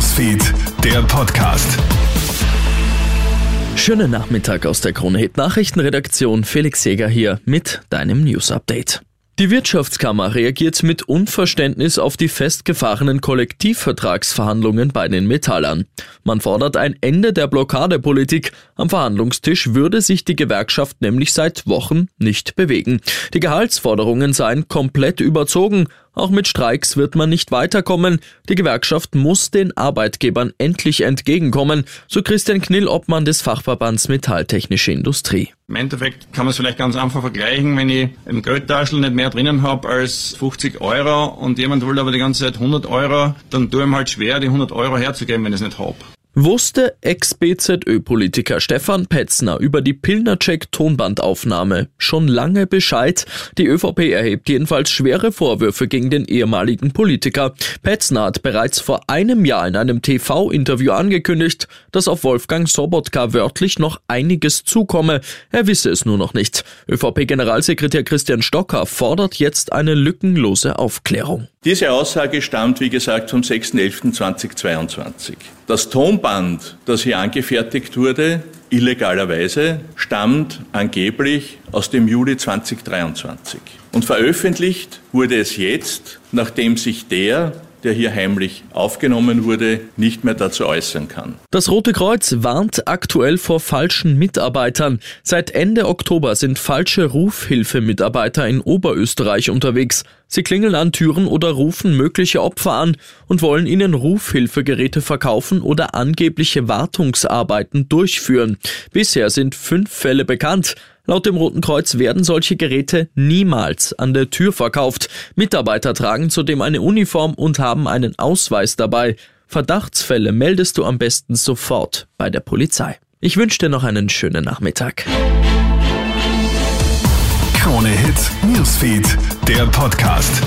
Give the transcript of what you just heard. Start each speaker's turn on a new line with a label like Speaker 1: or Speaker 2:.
Speaker 1: Newsfeed, der Podcast.
Speaker 2: Schönen Nachmittag aus der Krone Hit Nachrichtenredaktion. Felix Jäger hier mit deinem News Update. Die Wirtschaftskammer reagiert mit Unverständnis auf die festgefahrenen Kollektivvertragsverhandlungen bei den Metallern. Man fordert ein Ende der Blockadepolitik. Am Verhandlungstisch würde sich die Gewerkschaft nämlich seit Wochen nicht bewegen. Die Gehaltsforderungen seien komplett überzogen. Auch mit Streiks wird man nicht weiterkommen. Die Gewerkschaft muss den Arbeitgebern endlich entgegenkommen, so Christian Knill, Obmann des Fachverbands Metalltechnische Industrie.
Speaker 3: Im Endeffekt kann man es vielleicht ganz einfach vergleichen, wenn ich im Geldtaschel nicht mehr drinnen habe als 50 Euro und jemand will aber die ganze Zeit 100 Euro, dann tue ich ihm halt schwer, die 100 Euro herzugeben, wenn ich es nicht habe.
Speaker 2: Wusste Ex-BZÖ-Politiker Stefan Petzner über die Pilnacek-Tonbandaufnahme schon lange Bescheid? Die ÖVP erhebt jedenfalls schwere Vorwürfe gegen den ehemaligen Politiker. Petzner hat bereits vor einem Jahr in einem TV-Interview angekündigt, dass auf Wolfgang Sobotka wörtlich noch einiges zukomme. Er wisse es nur noch nicht. ÖVP-Generalsekretär Christian Stocker fordert jetzt eine lückenlose Aufklärung.
Speaker 4: Diese Aussage stammt, wie gesagt, vom 6.11.2022. Das Tonband, das hier angefertigt wurde, illegalerweise, stammt angeblich aus dem Juli 2023. Und veröffentlicht wurde es jetzt, nachdem sich der, der hier heimlich aufgenommen wurde, nicht mehr dazu äußern kann.
Speaker 2: Das Rote Kreuz warnt aktuell vor falschen Mitarbeitern. Seit Ende Oktober sind falsche Rufhilfemitarbeiter in Oberösterreich unterwegs. Sie klingeln an Türen oder rufen mögliche Opfer an und wollen ihnen Rufhilfegeräte verkaufen oder angebliche Wartungsarbeiten durchführen. Bisher sind fünf Fälle bekannt. Laut dem Roten Kreuz werden solche Geräte niemals an der Tür verkauft. Mitarbeiter tragen zudem eine Uniform und haben einen Ausweis dabei. Verdachtsfälle meldest du am besten sofort bei der Polizei. Ich wünsche dir noch einen schönen Nachmittag.
Speaker 1: Krone Hits, Newsfeed, der Podcast.